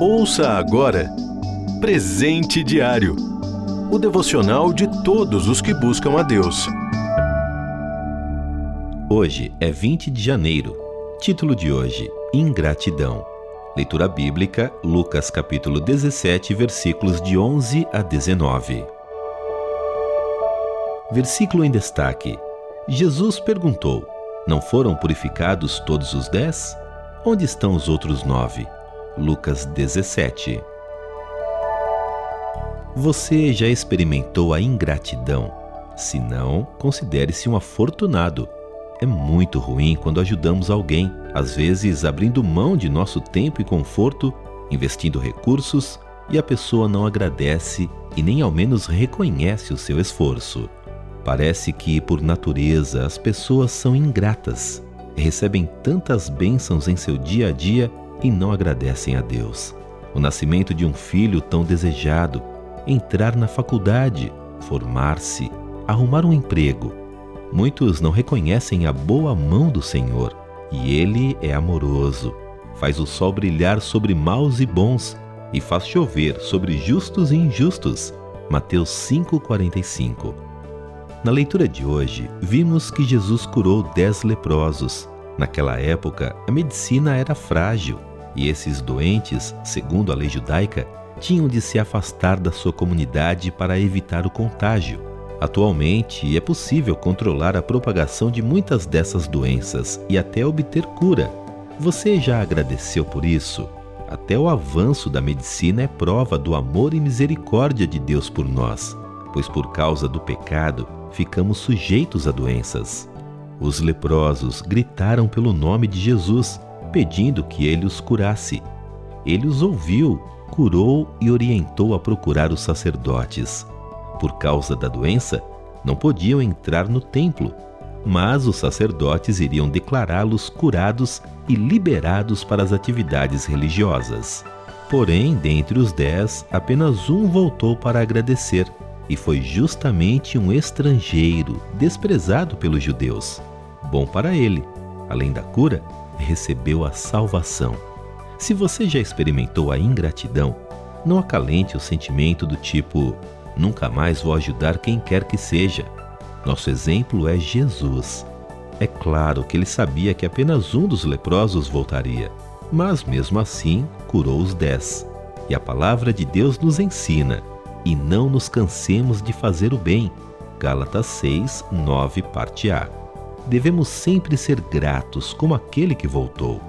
Ouça agora Presente Diário o devocional de todos os que buscam a Deus. Hoje é 20 de janeiro. Título de hoje: Ingratidão. Leitura bíblica, Lucas capítulo 17, versículos de 11 a 19. Versículo em destaque. Jesus perguntou: Não foram purificados todos os dez? Onde estão os outros nove? Lucas 17. Você já experimentou a ingratidão? Se não, considere-se um afortunado. É muito ruim quando ajudamos alguém, às vezes abrindo mão de nosso tempo e conforto, investindo recursos, e a pessoa não agradece e nem ao menos reconhece o seu esforço. Parece que, por natureza, as pessoas são ingratas, recebem tantas bênçãos em seu dia a dia e não agradecem a Deus. O nascimento de um filho tão desejado, entrar na faculdade, formar-se, arrumar um emprego. Muitos não reconhecem a boa mão do Senhor, e Ele é amoroso. Faz o sol brilhar sobre maus e bons, e faz chover sobre justos e injustos. Mateus 5,45 Na leitura de hoje, vimos que Jesus curou dez leprosos. Naquela época, a medicina era frágil, e esses doentes, segundo a lei judaica, tinham de se afastar da sua comunidade para evitar o contágio. Atualmente, é possível controlar a propagação de muitas dessas doenças e até obter cura. Você já agradeceu por isso? Até o avanço da medicina é prova do amor e misericórdia de Deus por nós, pois por causa do pecado ficamos sujeitos a doenças. Os leprosos gritaram pelo nome de Jesus, pedindo que ele os curasse. Ele os ouviu curou e orientou a procurar os sacerdotes. Por causa da doença, não podiam entrar no templo, mas os sacerdotes iriam declará-los curados e liberados para as atividades religiosas. Porém, dentre os dez, apenas um voltou para agradecer, e foi justamente um estrangeiro, desprezado pelos judeus. Bom para ele, além da cura, recebeu a salvação. Se você já experimentou a ingratidão, não acalente o sentimento do tipo: nunca mais vou ajudar quem quer que seja. Nosso exemplo é Jesus. É claro que ele sabia que apenas um dos leprosos voltaria, mas mesmo assim curou os dez. E a palavra de Deus nos ensina: e não nos cansemos de fazer o bem. Gálatas 6, 9, parte A. Devemos sempre ser gratos como aquele que voltou.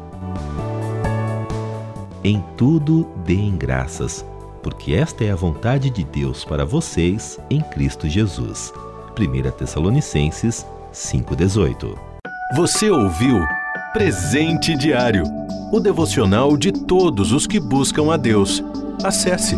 Em tudo deem graças, porque esta é a vontade de Deus para vocês em Cristo Jesus. 1 Tessalonicenses 5,18 Você ouviu Presente Diário o devocional de todos os que buscam a Deus. Acesse